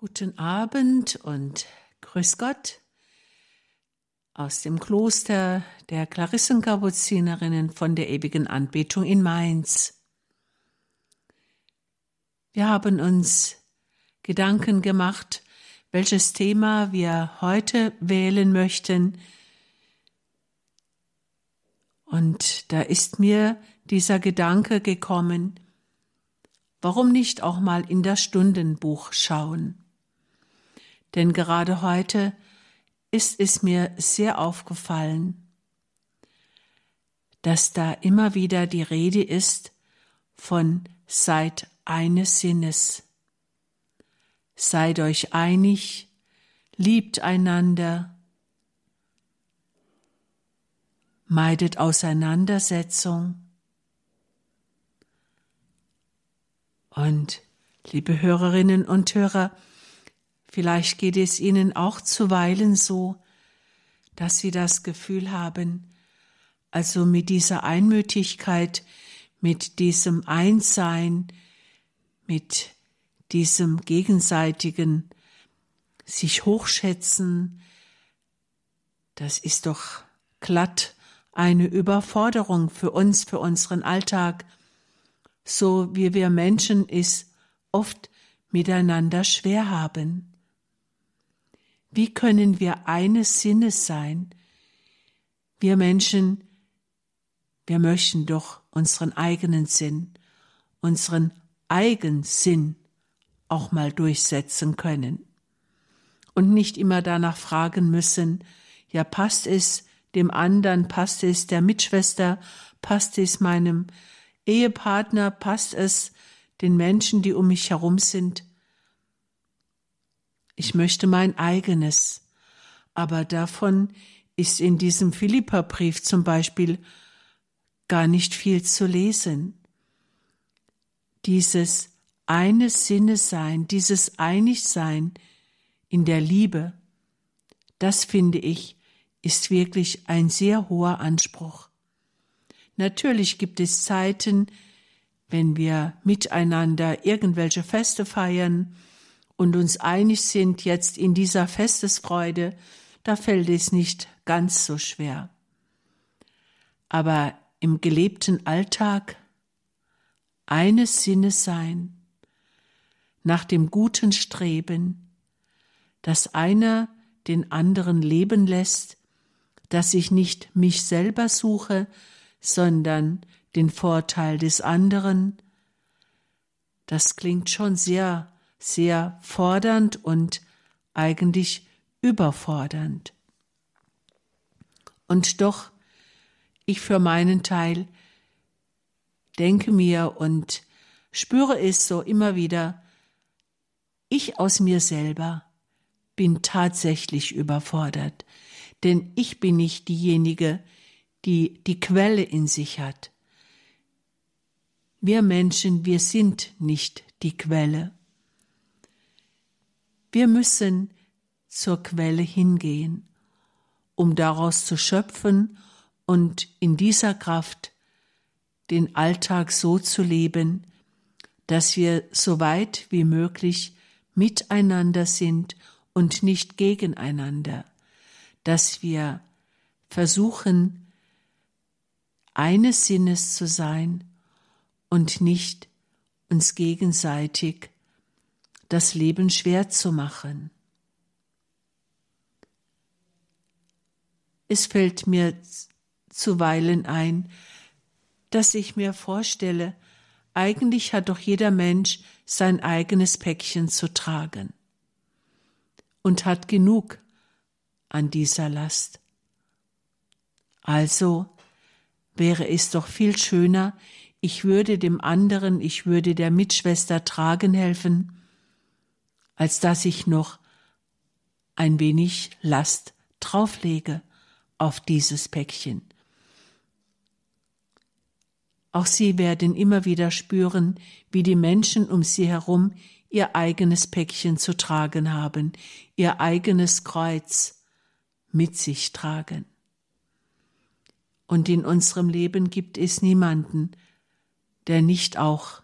Guten Abend und Grüß Gott aus dem Kloster der Klarissenkapuzinerinnen von der ewigen Anbetung in Mainz. Wir haben uns Gedanken gemacht, welches Thema wir heute wählen möchten. Und da ist mir dieser Gedanke gekommen, warum nicht auch mal in das Stundenbuch schauen? Denn gerade heute ist es mir sehr aufgefallen, dass da immer wieder die Rede ist von seid eines Sinnes. Seid euch einig, liebt einander, meidet Auseinandersetzung. Und, liebe Hörerinnen und Hörer, Vielleicht geht es Ihnen auch zuweilen so, dass Sie das Gefühl haben, also mit dieser Einmütigkeit, mit diesem Einssein, mit diesem gegenseitigen sich hochschätzen, das ist doch glatt eine Überforderung für uns, für unseren Alltag, so wie wir Menschen es oft miteinander schwer haben. Wie können wir eines Sinnes sein? Wir Menschen, wir möchten doch unseren eigenen Sinn, unseren Eigensinn auch mal durchsetzen können und nicht immer danach fragen müssen, ja passt es dem anderen, passt es der Mitschwester, passt es meinem Ehepartner, passt es den Menschen, die um mich herum sind. Ich möchte mein eigenes. Aber davon ist in diesem Philipperbrief zum Beispiel gar nicht viel zu lesen. Dieses eine Sinne sein, dieses Einigsein in der Liebe, das finde ich, ist wirklich ein sehr hoher Anspruch. Natürlich gibt es Zeiten, wenn wir miteinander irgendwelche Feste feiern, und uns einig sind jetzt in dieser Festesfreude, da fällt es nicht ganz so schwer. Aber im gelebten Alltag eines Sinnes sein, nach dem guten Streben, dass einer den anderen leben lässt, dass ich nicht mich selber suche, sondern den Vorteil des anderen, das klingt schon sehr sehr fordernd und eigentlich überfordernd. Und doch, ich für meinen Teil denke mir und spüre es so immer wieder, ich aus mir selber bin tatsächlich überfordert, denn ich bin nicht diejenige, die die Quelle in sich hat. Wir Menschen, wir sind nicht die Quelle. Wir müssen zur Quelle hingehen, um daraus zu schöpfen und in dieser Kraft den Alltag so zu leben, dass wir so weit wie möglich miteinander sind und nicht gegeneinander, dass wir versuchen, eines Sinnes zu sein und nicht uns gegenseitig das Leben schwer zu machen. Es fällt mir zuweilen ein, dass ich mir vorstelle, eigentlich hat doch jeder Mensch sein eigenes Päckchen zu tragen und hat genug an dieser Last. Also wäre es doch viel schöner, ich würde dem anderen, ich würde der Mitschwester tragen helfen, als dass ich noch ein wenig Last drauflege auf dieses Päckchen. Auch sie werden immer wieder spüren, wie die Menschen um sie herum ihr eigenes Päckchen zu tragen haben, ihr eigenes Kreuz mit sich tragen. Und in unserem Leben gibt es niemanden, der nicht auch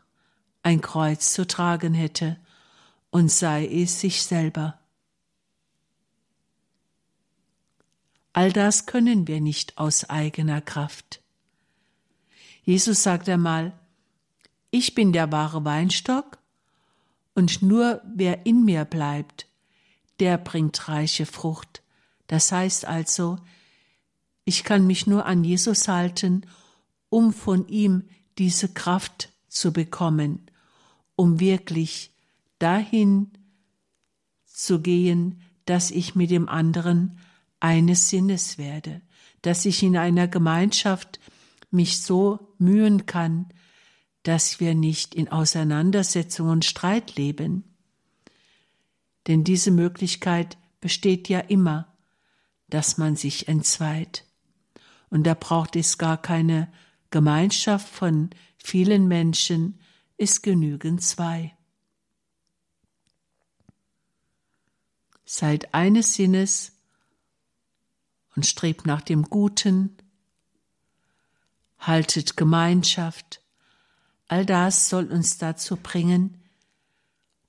ein Kreuz zu tragen hätte und sei es sich selber. All das können wir nicht aus eigener Kraft. Jesus sagt einmal, ich bin der wahre Weinstock und nur wer in mir bleibt, der bringt reiche Frucht. Das heißt also, ich kann mich nur an Jesus halten, um von ihm diese Kraft zu bekommen, um wirklich dahin zu gehen, dass ich mit dem anderen eines Sinnes werde, dass ich in einer Gemeinschaft mich so mühen kann, dass wir nicht in Auseinandersetzung und Streit leben. Denn diese Möglichkeit besteht ja immer, dass man sich entzweit. Und da braucht es gar keine Gemeinschaft von vielen Menschen, es genügen zwei. Seid eines Sinnes und strebt nach dem Guten, haltet Gemeinschaft, all das soll uns dazu bringen,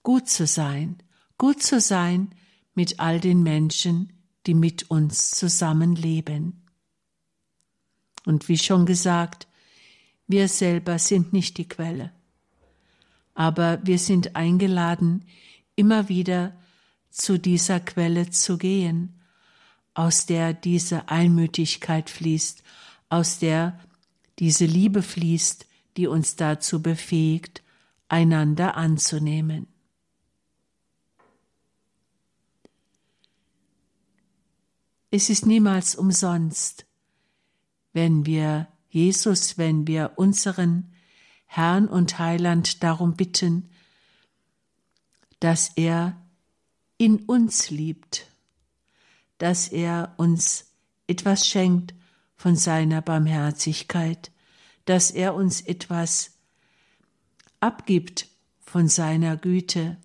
gut zu sein, gut zu sein mit all den Menschen, die mit uns zusammenleben. Und wie schon gesagt, wir selber sind nicht die Quelle, aber wir sind eingeladen, immer wieder zu dieser Quelle zu gehen, aus der diese Einmütigkeit fließt, aus der diese Liebe fließt, die uns dazu befähigt, einander anzunehmen. Es ist niemals umsonst, wenn wir Jesus, wenn wir unseren Herrn und Heiland darum bitten, dass er in uns liebt, dass er uns etwas schenkt von seiner Barmherzigkeit, dass er uns etwas abgibt von seiner Güte.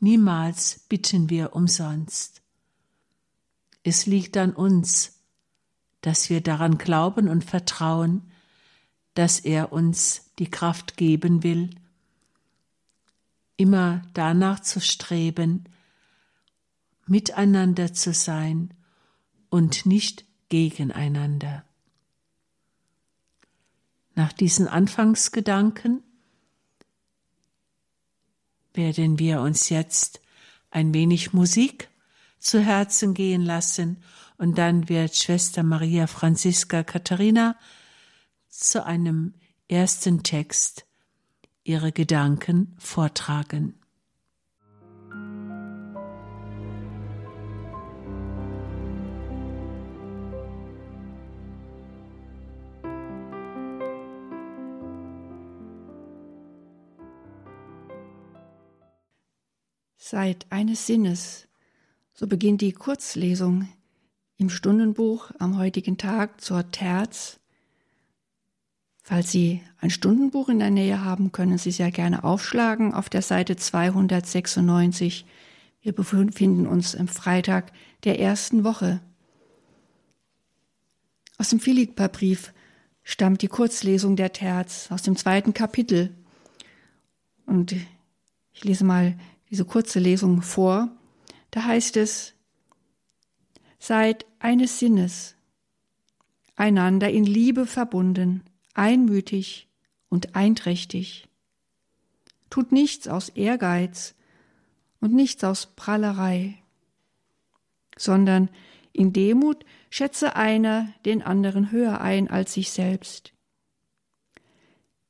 Niemals bitten wir umsonst. Es liegt an uns, dass wir daran glauben und vertrauen, dass er uns die Kraft geben will, immer danach zu streben, miteinander zu sein und nicht gegeneinander. Nach diesen Anfangsgedanken werden wir uns jetzt ein wenig Musik zu Herzen gehen lassen und dann wird Schwester Maria Franziska Katharina zu einem ersten Text ihre Gedanken vortragen. Seid eines Sinnes. So beginnt die Kurzlesung im Stundenbuch am heutigen Tag zur Terz. Falls Sie ein Stundenbuch in der Nähe haben, können Sie sehr gerne aufschlagen auf der Seite 296. Wir befinden uns im Freitag der ersten Woche. Aus dem Philipperbrief stammt die Kurzlesung der Terz aus dem zweiten Kapitel. Und ich lese mal diese kurze Lesung vor. Da heißt es, seid eines Sinnes, einander in Liebe verbunden, einmütig und einträchtig. Tut nichts aus Ehrgeiz und nichts aus Prallerei, sondern in Demut schätze einer den anderen höher ein als sich selbst.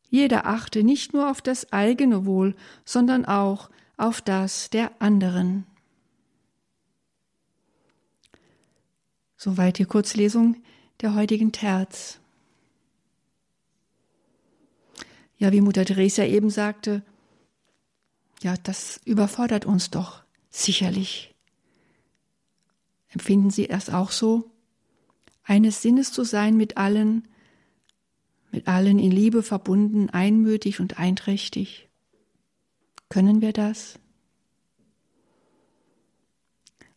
Jeder achte nicht nur auf das eigene Wohl, sondern auch auf das der anderen. Soweit die Kurzlesung der heutigen Terz. Ja, wie Mutter Teresa eben sagte, ja, das überfordert uns doch sicherlich. Empfinden Sie es auch so? Eines Sinnes zu sein mit allen, mit allen in Liebe verbunden, einmütig und einträchtig. Können wir das?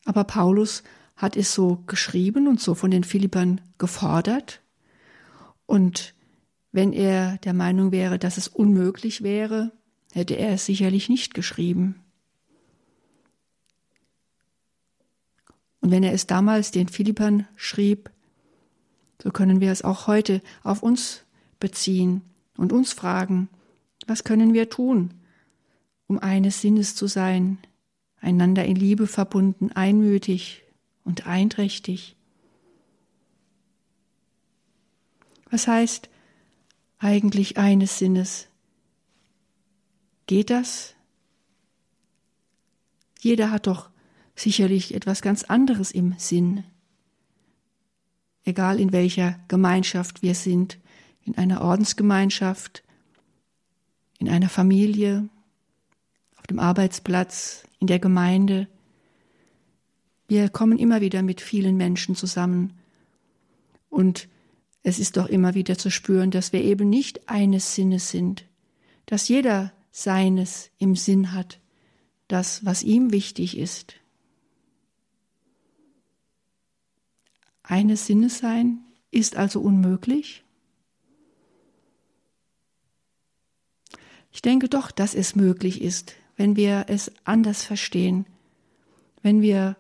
Aber Paulus hat es so geschrieben und so von den Philippern gefordert. Und wenn er der Meinung wäre, dass es unmöglich wäre, hätte er es sicherlich nicht geschrieben. Und wenn er es damals den Philippern schrieb, so können wir es auch heute auf uns beziehen und uns fragen, was können wir tun, um eines Sinnes zu sein, einander in Liebe verbunden, einmütig und einträchtig. Was heißt eigentlich eines Sinnes? Geht das? Jeder hat doch sicherlich etwas ganz anderes im Sinn. Egal in welcher Gemeinschaft wir sind, in einer Ordensgemeinschaft, in einer Familie, auf dem Arbeitsplatz, in der Gemeinde. Wir kommen immer wieder mit vielen Menschen zusammen. Und es ist doch immer wieder zu spüren, dass wir eben nicht eines Sinnes sind, dass jeder seines im Sinn hat, das, was ihm wichtig ist. Eines Sinnes sein ist also unmöglich? Ich denke doch, dass es möglich ist, wenn wir es anders verstehen, wenn wir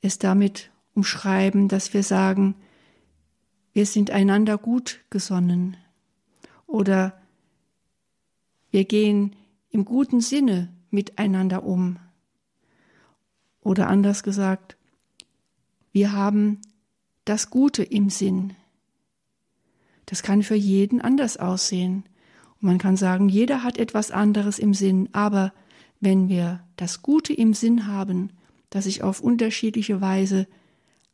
es damit umschreiben, dass wir sagen, wir sind einander gut gesonnen oder wir gehen im guten Sinne miteinander um. Oder anders gesagt, wir haben das Gute im Sinn. Das kann für jeden anders aussehen. Und man kann sagen, jeder hat etwas anderes im Sinn, aber wenn wir das Gute im Sinn haben, das sich auf unterschiedliche Weise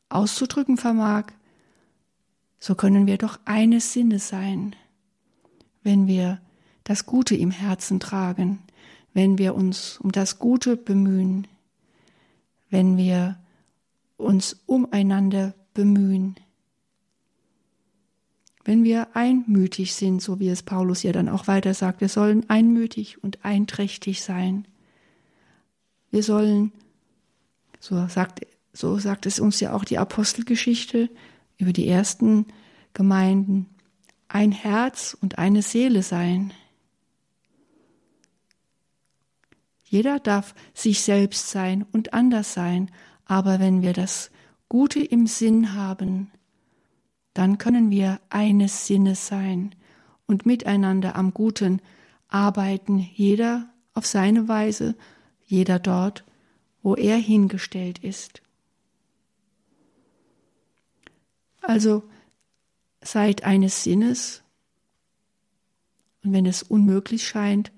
auszudrücken vermag, so können wir doch eines Sinnes sein, wenn wir das Gute im Herzen tragen, wenn wir uns um das Gute bemühen, wenn wir uns umeinander bemühen. Wenn wir einmütig sind, so wie es Paulus ja dann auch weiter sagt, wir sollen einmütig und einträchtig sein. Wir sollen, so sagt, so sagt es uns ja auch die Apostelgeschichte über die ersten Gemeinden, ein Herz und eine Seele sein. Jeder darf sich selbst sein und anders sein, aber wenn wir das Gute im Sinn haben, dann können wir eines Sinnes sein und miteinander am Guten arbeiten, jeder auf seine Weise, jeder dort, wo er hingestellt ist. Also seid eines Sinnes und wenn es unmöglich scheint,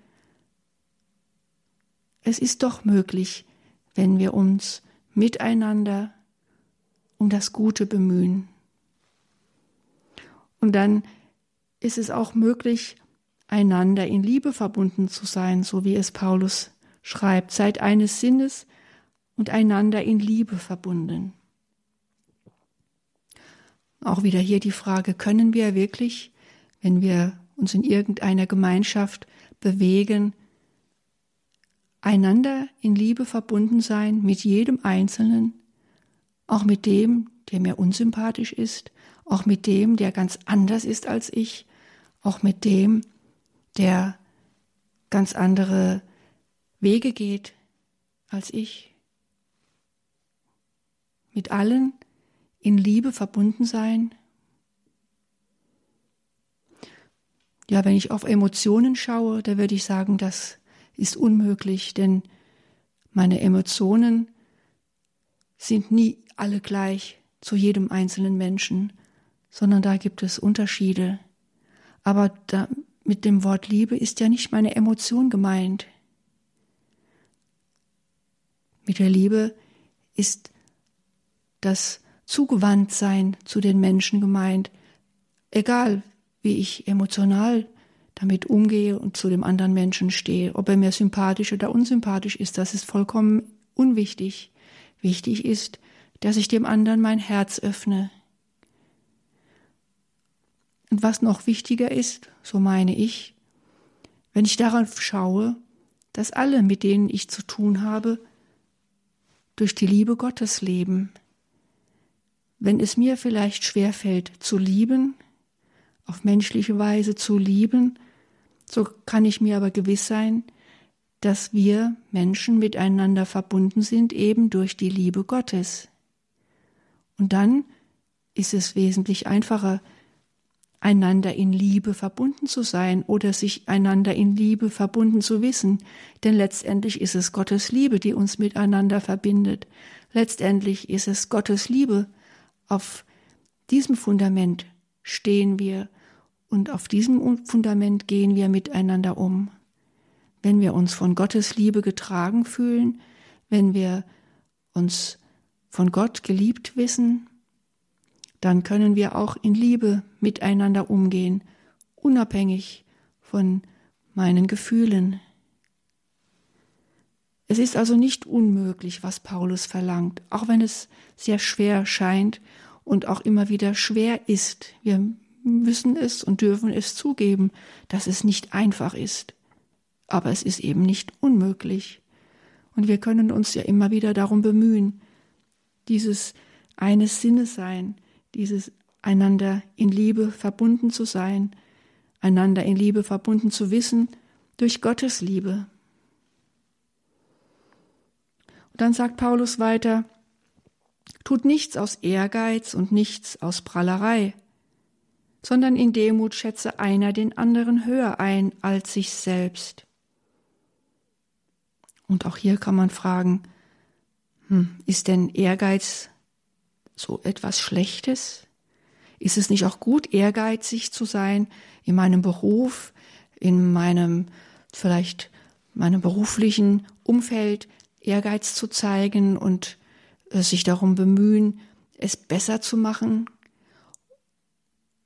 es ist doch möglich, wenn wir uns miteinander um das Gute bemühen. Und dann ist es auch möglich, einander in Liebe verbunden zu sein, so wie es Paulus schreibt. Seid eines Sinnes und einander in Liebe verbunden. Auch wieder hier die Frage, können wir wirklich, wenn wir uns in irgendeiner Gemeinschaft bewegen, einander in Liebe verbunden sein mit jedem Einzelnen, auch mit dem, der mir unsympathisch ist, auch mit dem, der ganz anders ist als ich, auch mit dem, der ganz andere Wege geht als ich. Mit allen in Liebe verbunden sein. Ja, wenn ich auf Emotionen schaue, da würde ich sagen, das ist unmöglich, denn meine Emotionen sind nie alle gleich zu jedem einzelnen Menschen, sondern da gibt es Unterschiede. Aber da, mit dem Wort Liebe ist ja nicht meine Emotion gemeint. Mit der Liebe ist das Zugewandtsein zu den Menschen gemeint, egal wie ich emotional damit umgehe und zu dem anderen Menschen stehe, ob er mir sympathisch oder unsympathisch ist, das ist vollkommen unwichtig. Wichtig ist, dass ich dem anderen mein Herz öffne. Und was noch wichtiger ist, so meine ich, wenn ich darauf schaue, dass alle, mit denen ich zu tun habe, durch die Liebe Gottes leben. Wenn es mir vielleicht schwerfällt zu lieben, auf menschliche Weise zu lieben, so kann ich mir aber gewiss sein, dass wir Menschen miteinander verbunden sind, eben durch die Liebe Gottes. Und dann ist es wesentlich einfacher, einander in Liebe verbunden zu sein oder sich einander in Liebe verbunden zu wissen. Denn letztendlich ist es Gottes Liebe, die uns miteinander verbindet. Letztendlich ist es Gottes Liebe. Auf diesem Fundament stehen wir und auf diesem Fundament gehen wir miteinander um. Wenn wir uns von Gottes Liebe getragen fühlen, wenn wir uns von Gott geliebt wissen, dann können wir auch in Liebe miteinander umgehen, unabhängig von meinen Gefühlen. Es ist also nicht unmöglich, was Paulus verlangt, auch wenn es sehr schwer scheint und auch immer wieder schwer ist. Wir müssen es und dürfen es zugeben, dass es nicht einfach ist. Aber es ist eben nicht unmöglich. Und wir können uns ja immer wieder darum bemühen, dieses eines Sinnes sein, dieses einander in Liebe verbunden zu sein, einander in Liebe verbunden zu wissen durch Gottes Liebe. Und dann sagt Paulus weiter, tut nichts aus Ehrgeiz und nichts aus Prallerei, sondern in Demut schätze einer den anderen höher ein als sich selbst. Und auch hier kann man fragen, hm, ist denn Ehrgeiz so etwas Schlechtes? Ist es nicht auch gut, ehrgeizig zu sein in meinem Beruf, in meinem vielleicht meinem beruflichen Umfeld, Ehrgeiz zu zeigen und äh, sich darum bemühen, es besser zu machen?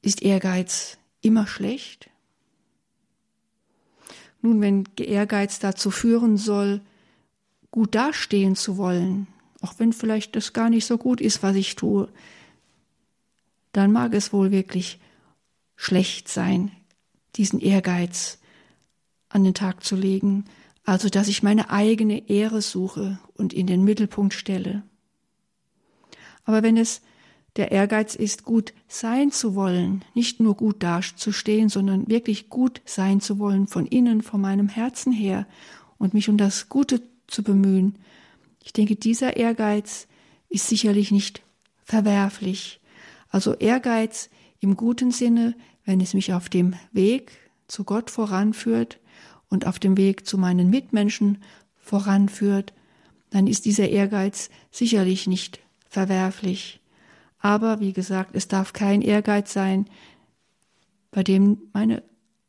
Ist Ehrgeiz immer schlecht? Nun, wenn Ehrgeiz dazu führen soll, gut dastehen zu wollen, auch wenn vielleicht das gar nicht so gut ist, was ich tue, dann mag es wohl wirklich schlecht sein, diesen Ehrgeiz an den Tag zu legen, also dass ich meine eigene Ehre suche und in den Mittelpunkt stelle. Aber wenn es der Ehrgeiz ist, gut sein zu wollen, nicht nur gut dazustehen, sondern wirklich gut sein zu wollen, von innen, von meinem Herzen her und mich um das Gute zu bemühen, ich denke, dieser Ehrgeiz ist sicherlich nicht verwerflich. Also Ehrgeiz im guten Sinne, wenn es mich auf dem Weg zu Gott voranführt und auf dem Weg zu meinen Mitmenschen voranführt, dann ist dieser Ehrgeiz sicherlich nicht verwerflich. Aber wie gesagt, es darf kein Ehrgeiz sein, bei dem meine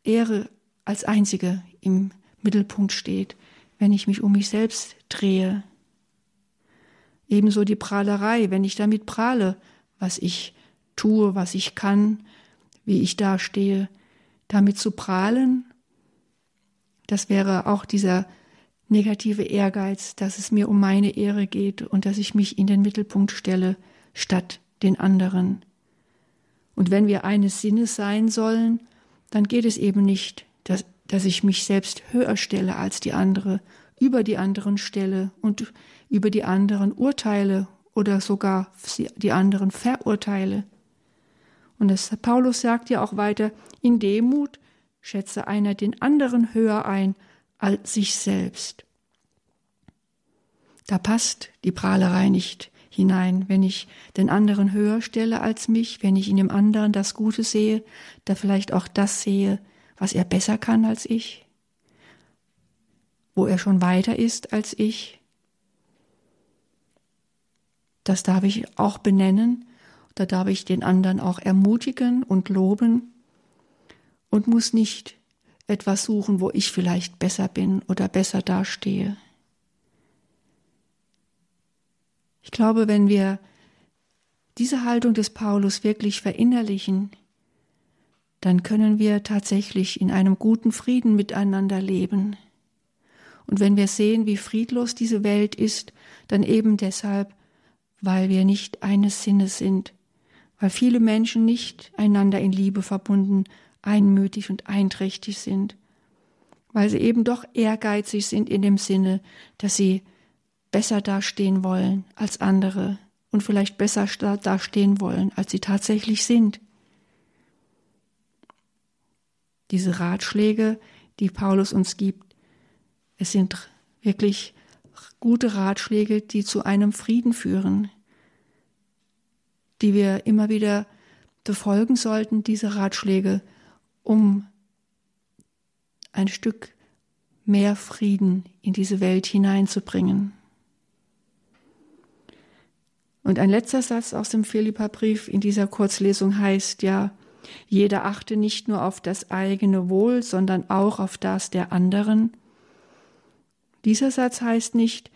Ehre als einzige im Mittelpunkt steht, wenn ich mich um mich selbst drehe. Ebenso die Prahlerei, wenn ich damit prahle, was ich tue, was ich kann, wie ich dastehe, damit zu prahlen, das wäre auch dieser negative Ehrgeiz, dass es mir um meine Ehre geht und dass ich mich in den Mittelpunkt stelle statt den anderen. Und wenn wir eines Sinnes sein sollen, dann geht es eben nicht, dass, dass ich mich selbst höher stelle als die andere, über die anderen stelle und über die anderen urteile oder sogar die anderen verurteile. Und das Paulus sagt ja auch weiter, in Demut schätze einer den anderen höher ein als sich selbst. Da passt die Prahlerei nicht hinein, wenn ich den anderen höher stelle als mich, wenn ich in dem anderen das Gute sehe, da vielleicht auch das sehe, was er besser kann als ich, wo er schon weiter ist als ich, das darf ich auch benennen, da darf ich den anderen auch ermutigen und loben und muss nicht etwas suchen, wo ich vielleicht besser bin oder besser dastehe. Ich glaube, wenn wir diese Haltung des Paulus wirklich verinnerlichen, dann können wir tatsächlich in einem guten Frieden miteinander leben. Und wenn wir sehen, wie friedlos diese Welt ist, dann eben deshalb, weil wir nicht eines Sinnes sind, weil viele Menschen nicht einander in Liebe verbunden, einmütig und einträchtig sind, weil sie eben doch ehrgeizig sind in dem Sinne, dass sie besser dastehen wollen als andere und vielleicht besser dastehen wollen, als sie tatsächlich sind. Diese Ratschläge, die Paulus uns gibt, Es sind wirklich gute Ratschläge, die zu einem Frieden führen, die wir immer wieder befolgen sollten, diese Ratschläge, um ein Stück mehr Frieden in diese Welt hineinzubringen. Und ein letzter Satz aus dem Philipperbrief in dieser Kurzlesung heißt ja, jeder achte nicht nur auf das eigene Wohl, sondern auch auf das der anderen. Dieser Satz heißt nicht,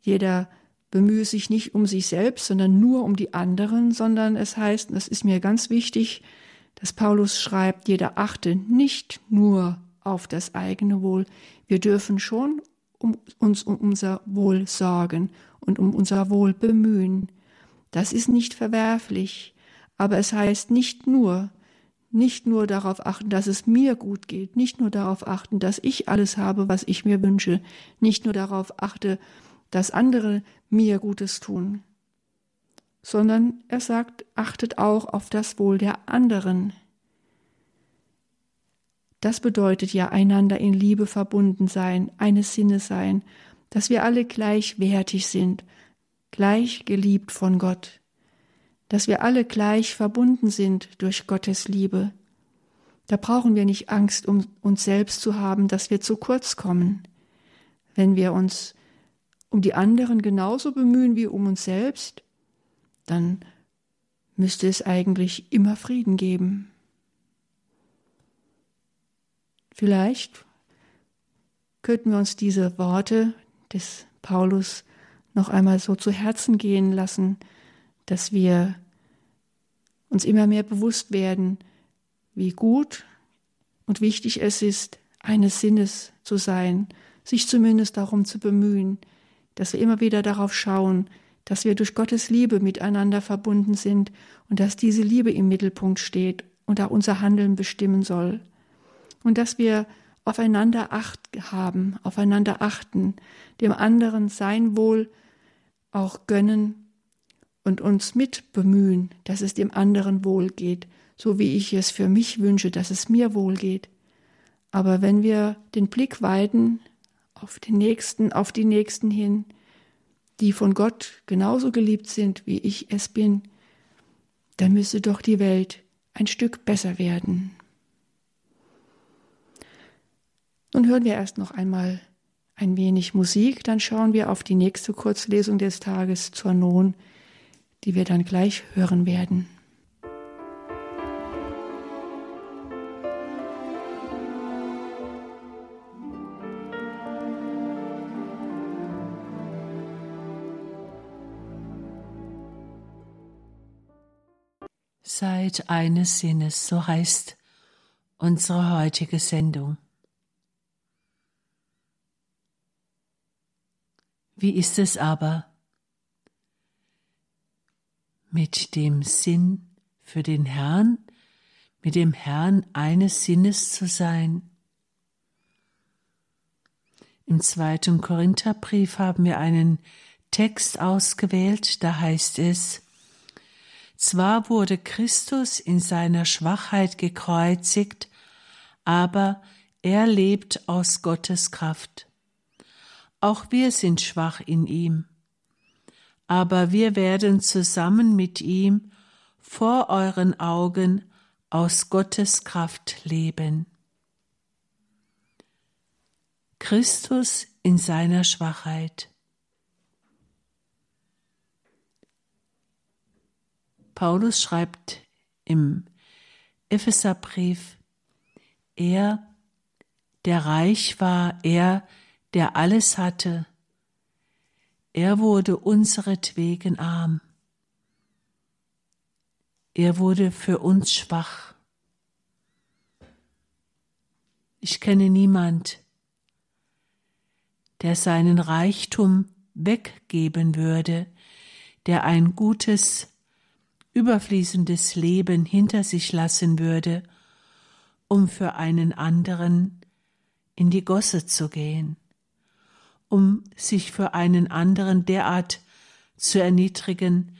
jeder bemühe sich nicht um sich selbst, sondern nur um die anderen, sondern es heißt, das ist mir ganz wichtig, dass Paulus schreibt, jeder achte nicht nur auf das eigene Wohl. Wir dürfen schon um uns um unser Wohl sorgen und um unser Wohl bemühen. Das ist nicht verwerflich, aber es heißt nicht nur, nicht nur darauf achten, dass es mir gut geht, nicht nur darauf achten, dass ich alles habe, was ich mir wünsche, nicht nur darauf achte, dass andere mir Gutes tun, sondern er sagt, achtet auch auf das Wohl der anderen. Das bedeutet ja einander in Liebe verbunden sein, eines Sinnes sein, dass wir alle gleichwertig sind, gleich geliebt von Gott, dass wir alle gleich verbunden sind durch Gottes Liebe. Da brauchen wir nicht Angst, um uns selbst zu haben, dass wir zu kurz kommen. Wenn wir uns um die anderen genauso bemühen wie um uns selbst, dann müsste es eigentlich immer Frieden geben. Vielleicht könnten wir uns diese Worte des Paulus noch einmal so zu Herzen gehen lassen, dass wir uns immer mehr bewusst werden, wie gut und wichtig es ist, eines Sinnes zu sein, sich zumindest darum zu bemühen, dass wir immer wieder darauf schauen, dass wir durch Gottes Liebe miteinander verbunden sind und dass diese Liebe im Mittelpunkt steht und auch unser Handeln bestimmen soll und dass wir aufeinander Acht haben, aufeinander achten, dem anderen sein Wohl auch gönnen und uns mit bemühen, dass es dem anderen wohl geht, so wie ich es für mich wünsche, dass es mir wohl geht. Aber wenn wir den Blick weiten auf den Nächsten, auf die Nächsten hin, die von Gott genauso geliebt sind, wie ich es bin, dann müsse doch die Welt ein Stück besser werden. Nun hören wir erst noch einmal ein wenig Musik, dann schauen wir auf die nächste Kurzlesung des Tages zur Non, die wir dann gleich hören werden. Seid eines Sinnes, so heißt unsere heutige Sendung. Wie ist es aber mit dem Sinn für den Herrn, mit dem Herrn eines Sinnes zu sein? Im zweiten Korintherbrief haben wir einen Text ausgewählt, da heißt es, zwar wurde Christus in seiner Schwachheit gekreuzigt, aber er lebt aus Gottes Kraft. Auch wir sind schwach in ihm. Aber wir werden zusammen mit ihm vor euren Augen aus Gottes Kraft leben. Christus in seiner Schwachheit. Paulus schreibt im Epheserbrief, er, der reich war, er, der alles hatte. Er wurde unseretwegen arm. Er wurde für uns schwach. Ich kenne niemand, der seinen Reichtum weggeben würde, der ein gutes, überfließendes Leben hinter sich lassen würde, um für einen anderen in die Gosse zu gehen um sich für einen anderen derart zu erniedrigen,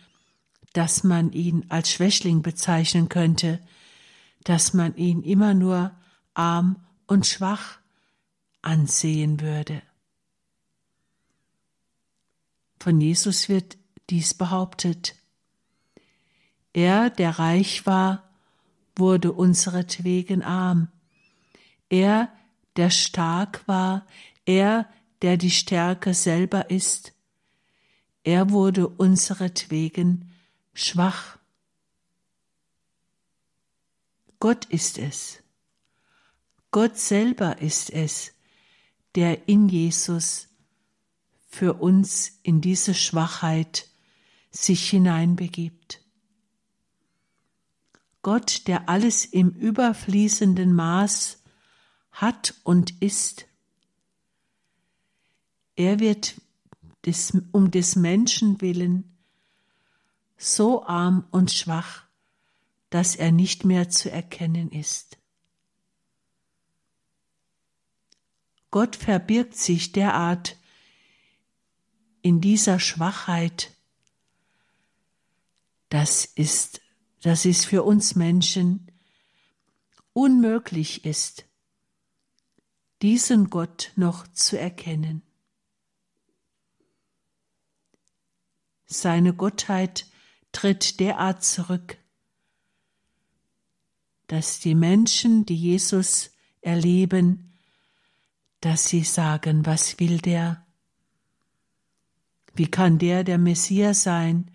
dass man ihn als Schwächling bezeichnen könnte, dass man ihn immer nur arm und schwach ansehen würde. Von Jesus wird dies behauptet. Er, der reich war, wurde unseretwegen arm. Er, der stark war, er, der die Stärke selber ist, er wurde unseretwegen schwach. Gott ist es. Gott selber ist es, der in Jesus für uns in diese Schwachheit sich hineinbegibt. Gott, der alles im überfließenden Maß hat und ist. Er wird des, um des Menschen willen so arm und schwach, dass er nicht mehr zu erkennen ist. Gott verbirgt sich derart in dieser Schwachheit, das ist, dass es für uns Menschen unmöglich ist, diesen Gott noch zu erkennen. Seine Gottheit tritt derart zurück, dass die Menschen, die Jesus erleben, dass sie sagen, was will der? Wie kann der der Messias sein?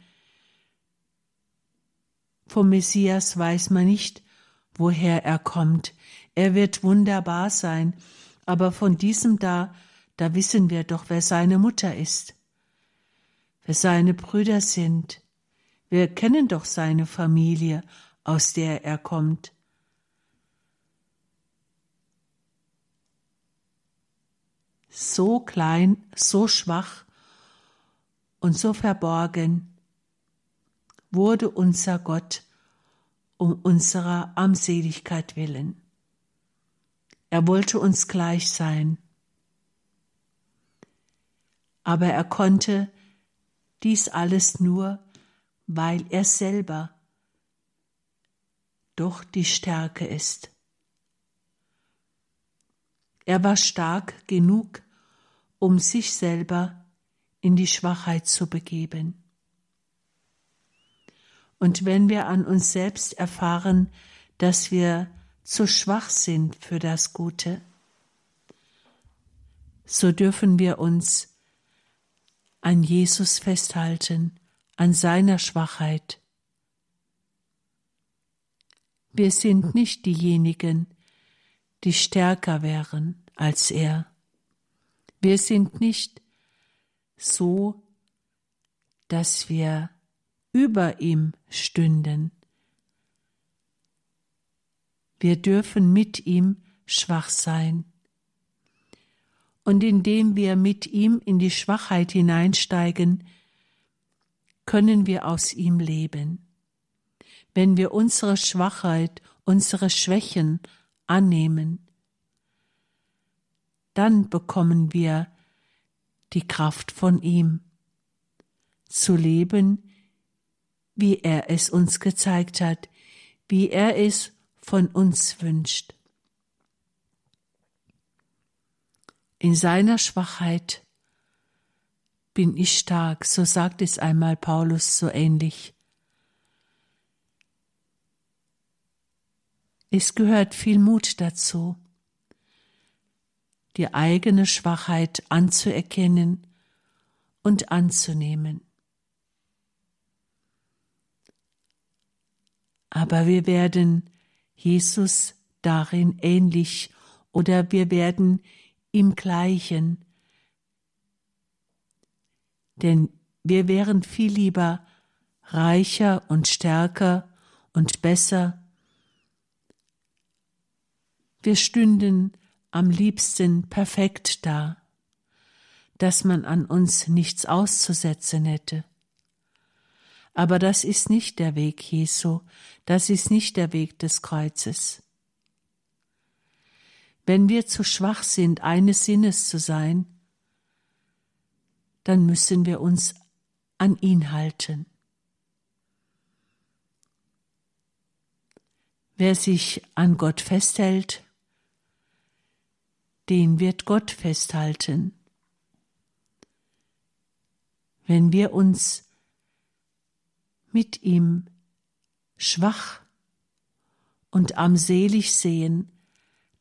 Vom Messias weiß man nicht, woher er kommt. Er wird wunderbar sein, aber von diesem da, da wissen wir doch, wer seine Mutter ist, wer seine Brüder sind. Wir kennen doch seine Familie, aus der er kommt. So klein, so schwach und so verborgen wurde unser Gott um unserer Armseligkeit willen. Er wollte uns gleich sein, aber er konnte dies alles nur, weil er selber doch die Stärke ist. Er war stark genug, um sich selber in die Schwachheit zu begeben. Und wenn wir an uns selbst erfahren, dass wir zu schwach sind für das Gute, so dürfen wir uns an Jesus festhalten, an seiner Schwachheit. Wir sind nicht diejenigen, die stärker wären als er. Wir sind nicht so, dass wir über ihm stünden. Wir dürfen mit ihm schwach sein. Und indem wir mit ihm in die Schwachheit hineinsteigen, können wir aus ihm leben. Wenn wir unsere Schwachheit, unsere Schwächen annehmen, dann bekommen wir die Kraft von ihm, zu leben, wie er es uns gezeigt hat, wie er es von uns wünscht. In seiner Schwachheit bin ich stark, so sagt es einmal Paulus so ähnlich. Es gehört viel Mut dazu, die eigene Schwachheit anzuerkennen und anzunehmen. Aber wir werden Jesus darin ähnlich oder wir werden ihm gleichen, denn wir wären viel lieber reicher und stärker und besser. Wir stünden am liebsten perfekt da, dass man an uns nichts auszusetzen hätte. Aber das ist nicht der Weg Jesu, das ist nicht der Weg des Kreuzes. Wenn wir zu schwach sind, eines Sinnes zu sein, dann müssen wir uns an ihn halten. Wer sich an Gott festhält, den wird Gott festhalten. Wenn wir uns mit ihm schwach und armselig sehen,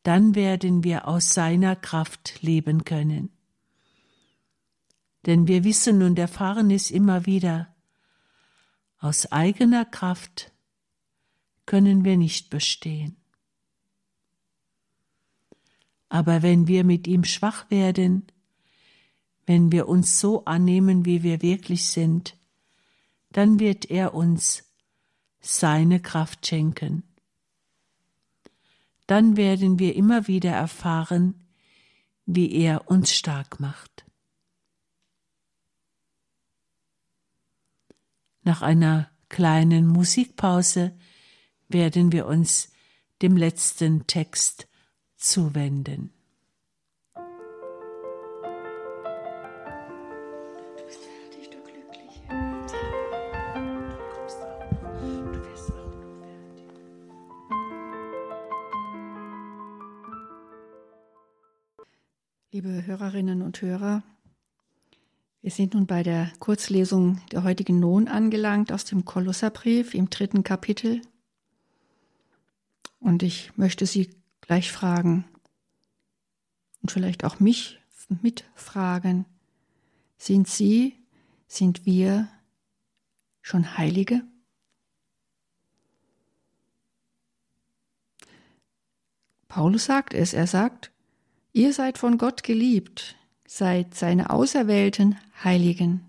dann werden wir aus seiner Kraft leben können. Denn wir wissen und erfahren es immer wieder, aus eigener Kraft können wir nicht bestehen. Aber wenn wir mit ihm schwach werden, wenn wir uns so annehmen, wie wir wirklich sind, dann wird er uns seine Kraft schenken. Dann werden wir immer wieder erfahren, wie er uns stark macht. Nach einer kleinen Musikpause werden wir uns dem letzten Text zuwenden. Hörerinnen und Hörer, wir sind nun bei der Kurzlesung der heutigen Non angelangt aus dem Kolosserbrief im dritten Kapitel. Und ich möchte Sie gleich fragen und vielleicht auch mich mitfragen, sind Sie, sind wir schon Heilige? Paulus sagt es, er sagt, Ihr seid von Gott geliebt, seid seine auserwählten Heiligen.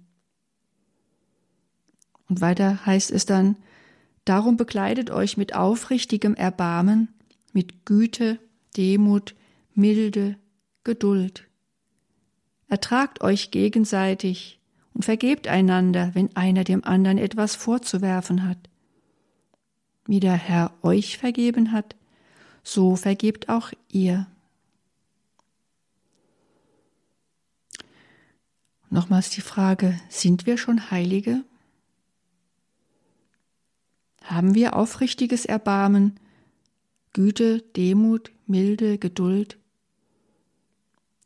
Und weiter heißt es dann, darum bekleidet euch mit aufrichtigem Erbarmen, mit Güte, Demut, Milde, Geduld. Ertragt euch gegenseitig und vergebt einander, wenn einer dem anderen etwas vorzuwerfen hat. Wie der Herr euch vergeben hat, so vergebt auch ihr. Nochmals die Frage, sind wir schon Heilige? Haben wir aufrichtiges Erbarmen, Güte, Demut, Milde, Geduld?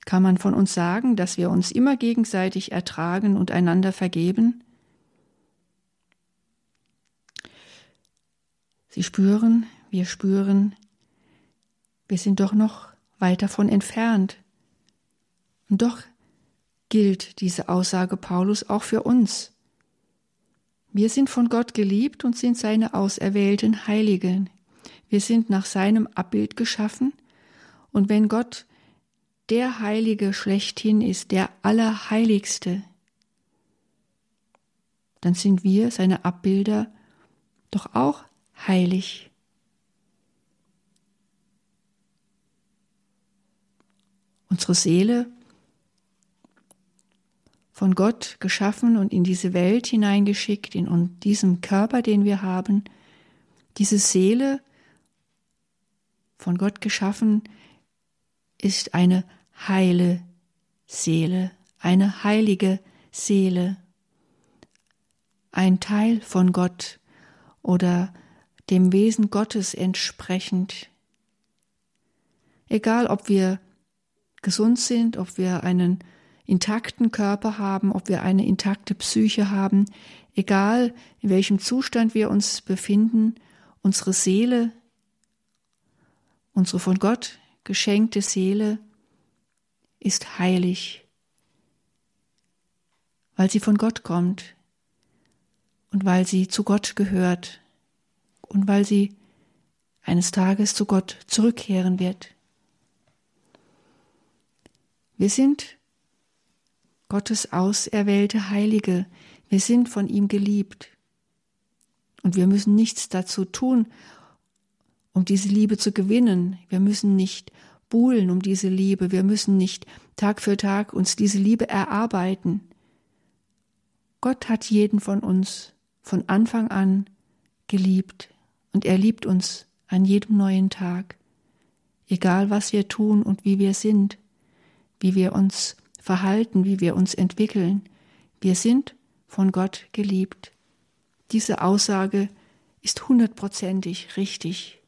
Kann man von uns sagen, dass wir uns immer gegenseitig ertragen und einander vergeben? Sie spüren, wir spüren, wir sind doch noch weit davon entfernt. Und doch gilt diese Aussage Paulus auch für uns. Wir sind von Gott geliebt und sind seine auserwählten Heiligen. Wir sind nach seinem Abbild geschaffen und wenn Gott der Heilige schlechthin ist, der Allerheiligste, dann sind wir, seine Abbilder, doch auch heilig. Unsere Seele von Gott geschaffen und in diese Welt hineingeschickt, in diesem Körper, den wir haben, diese Seele von Gott geschaffen, ist eine heile Seele, eine heilige Seele, ein Teil von Gott oder dem Wesen Gottes entsprechend. Egal, ob wir gesund sind, ob wir einen intakten Körper haben, ob wir eine intakte Psyche haben, egal in welchem Zustand wir uns befinden, unsere Seele, unsere von Gott geschenkte Seele ist heilig, weil sie von Gott kommt und weil sie zu Gott gehört und weil sie eines Tages zu Gott zurückkehren wird. Wir sind Gottes auserwählte Heilige. Wir sind von ihm geliebt. Und wir müssen nichts dazu tun, um diese Liebe zu gewinnen. Wir müssen nicht buhlen um diese Liebe. Wir müssen nicht Tag für Tag uns diese Liebe erarbeiten. Gott hat jeden von uns von Anfang an geliebt und er liebt uns an jedem neuen Tag, egal was wir tun und wie wir sind, wie wir uns verhalten, wie wir uns entwickeln. Wir sind von Gott geliebt. Diese Aussage ist hundertprozentig richtig.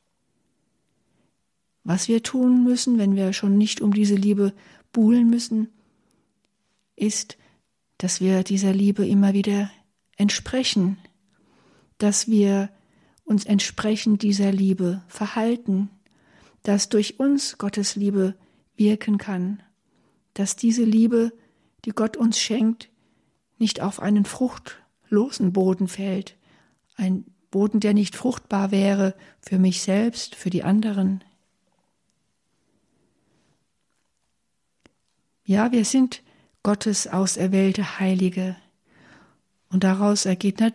Was wir tun müssen, wenn wir schon nicht um diese Liebe buhlen müssen, ist, dass wir dieser Liebe immer wieder entsprechen, dass wir uns entsprechend dieser Liebe verhalten, dass durch uns Gottes Liebe wirken kann, dass diese Liebe, die Gott uns schenkt, nicht auf einen fruchtlosen Boden fällt, ein Boden, der nicht fruchtbar wäre für mich selbst, für die anderen. Ja, wir sind Gottes auserwählte Heilige. Und daraus ergeht nat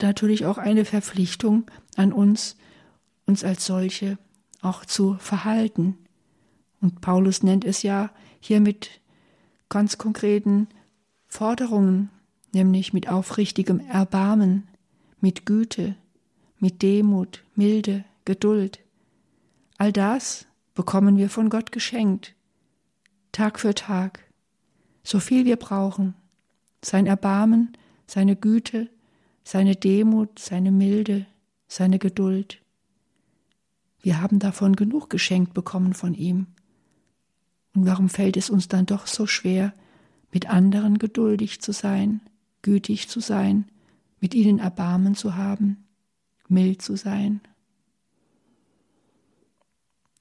natürlich auch eine Verpflichtung an uns, uns als solche auch zu verhalten. Und Paulus nennt es ja hier mit ganz konkreten Forderungen, nämlich mit aufrichtigem Erbarmen, mit Güte, mit Demut, Milde, Geduld. All das bekommen wir von Gott geschenkt, Tag für Tag, so viel wir brauchen, sein Erbarmen, seine Güte, seine Demut, seine Milde, seine Geduld. Wir haben davon genug geschenkt bekommen von ihm. Und warum fällt es uns dann doch so schwer, mit anderen geduldig zu sein, gütig zu sein, mit ihnen Erbarmen zu haben, mild zu sein?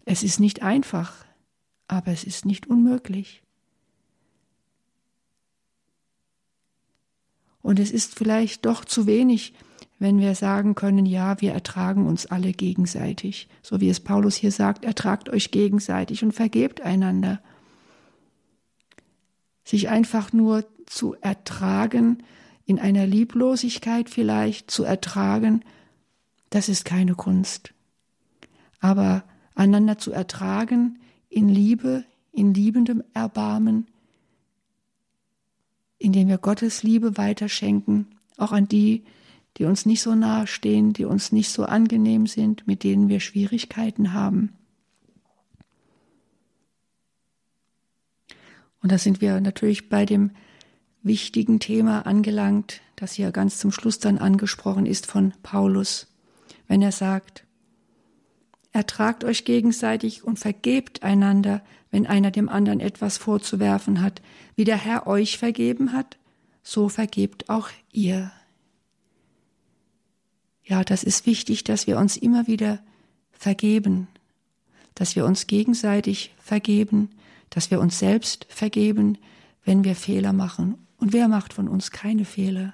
Es ist nicht einfach, aber es ist nicht unmöglich. Und es ist vielleicht doch zu wenig, wenn wir sagen können, ja, wir ertragen uns alle gegenseitig. So wie es Paulus hier sagt, ertragt euch gegenseitig und vergebt einander. Sich einfach nur zu ertragen, in einer Lieblosigkeit vielleicht zu ertragen, das ist keine Kunst. Aber einander zu ertragen in Liebe, in liebendem Erbarmen, indem wir Gottes Liebe weiterschenken, auch an die, die uns nicht so nahe stehen, die uns nicht so angenehm sind, mit denen wir Schwierigkeiten haben. Und da sind wir natürlich bei dem wichtigen Thema angelangt, das hier ganz zum Schluss dann angesprochen ist von Paulus, wenn er sagt, Ertragt euch gegenseitig und vergebt einander, wenn einer dem anderen etwas vorzuwerfen hat. Wie der Herr euch vergeben hat, so vergebt auch ihr. Ja, das ist wichtig, dass wir uns immer wieder vergeben, dass wir uns gegenseitig vergeben, dass wir uns selbst vergeben, wenn wir Fehler machen. Und wer macht von uns keine Fehler?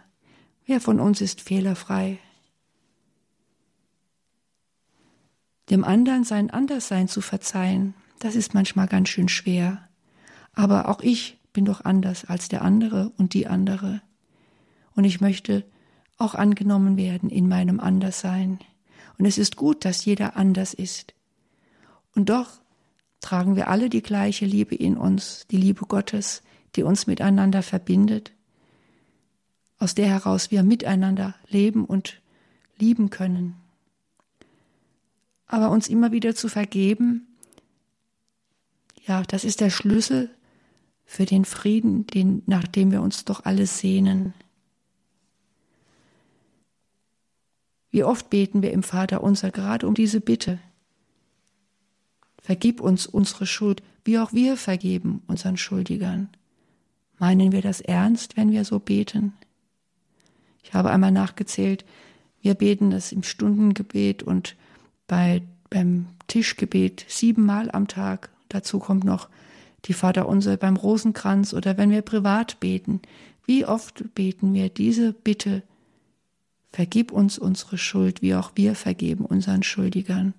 Wer von uns ist fehlerfrei? Dem anderen sein Anderssein zu verzeihen, das ist manchmal ganz schön schwer. Aber auch ich bin doch anders als der andere und die andere. Und ich möchte auch angenommen werden in meinem Anderssein. Und es ist gut, dass jeder anders ist. Und doch tragen wir alle die gleiche Liebe in uns, die Liebe Gottes, die uns miteinander verbindet, aus der heraus wir miteinander leben und lieben können aber uns immer wieder zu vergeben, ja, das ist der Schlüssel für den Frieden, den, nach dem wir uns doch alle sehnen. Wie oft beten wir im Vater unser gerade um diese Bitte. Vergib uns unsere Schuld, wie auch wir vergeben unseren Schuldigern. Meinen wir das ernst, wenn wir so beten? Ich habe einmal nachgezählt, wir beten das im Stundengebet und bei, beim Tischgebet siebenmal am Tag. Dazu kommt noch die Vaterunser beim Rosenkranz oder wenn wir privat beten. Wie oft beten wir diese Bitte, vergib uns unsere Schuld, wie auch wir vergeben unseren Schuldigern.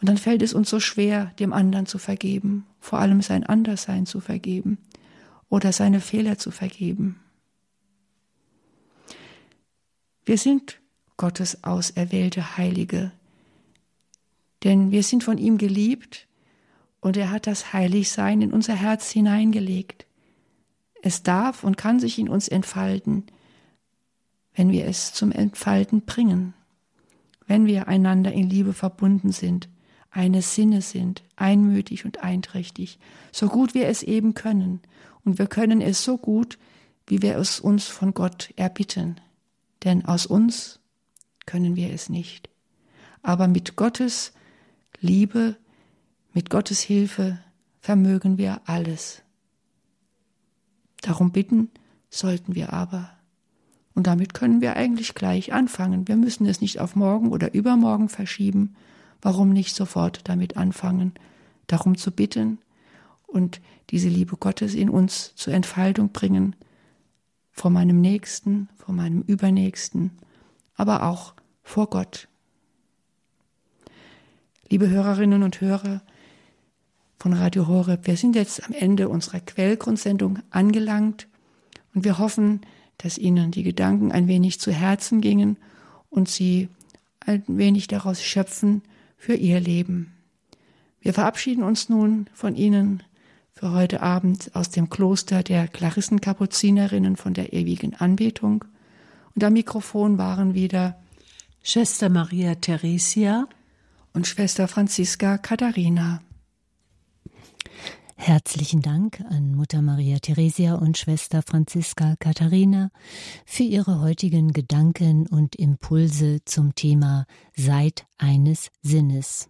Und dann fällt es uns so schwer, dem anderen zu vergeben, vor allem sein Anderssein zu vergeben oder seine Fehler zu vergeben. Wir sind Gottes auserwählte Heilige, denn wir sind von ihm geliebt und er hat das Heiligsein in unser Herz hineingelegt. Es darf und kann sich in uns entfalten, wenn wir es zum Entfalten bringen, wenn wir einander in Liebe verbunden sind, eines Sinne sind, einmütig und einträchtig, so gut wir es eben können, und wir können es so gut, wie wir es uns von Gott erbitten, denn aus uns können wir es nicht. Aber mit Gottes Liebe, Mit Gottes Hilfe vermögen wir alles. Darum bitten sollten wir aber. Und damit können wir eigentlich gleich anfangen. Wir müssen es nicht auf morgen oder übermorgen verschieben. Warum nicht sofort damit anfangen, darum zu bitten und diese Liebe Gottes in uns zur Entfaltung bringen, vor meinem Nächsten, vor meinem Übernächsten, aber auch vor Gott. Liebe Hörerinnen und Hörer von Radio Horeb, wir sind jetzt am Ende unserer Quellgrundsendung angelangt und wir hoffen, dass Ihnen die Gedanken ein wenig zu Herzen gingen und Sie ein wenig daraus schöpfen für Ihr Leben. Wir verabschieden uns nun von Ihnen für heute Abend aus dem Kloster der Klarissenkapuzinerinnen von der ewigen Anbetung. Und am Mikrofon waren wieder Schwester Maria Theresia und Schwester Franziska Katharina. Herzlichen Dank an Mutter Maria Theresia und Schwester Franziska Katharina für ihre heutigen Gedanken und Impulse zum Thema Seid eines Sinnes.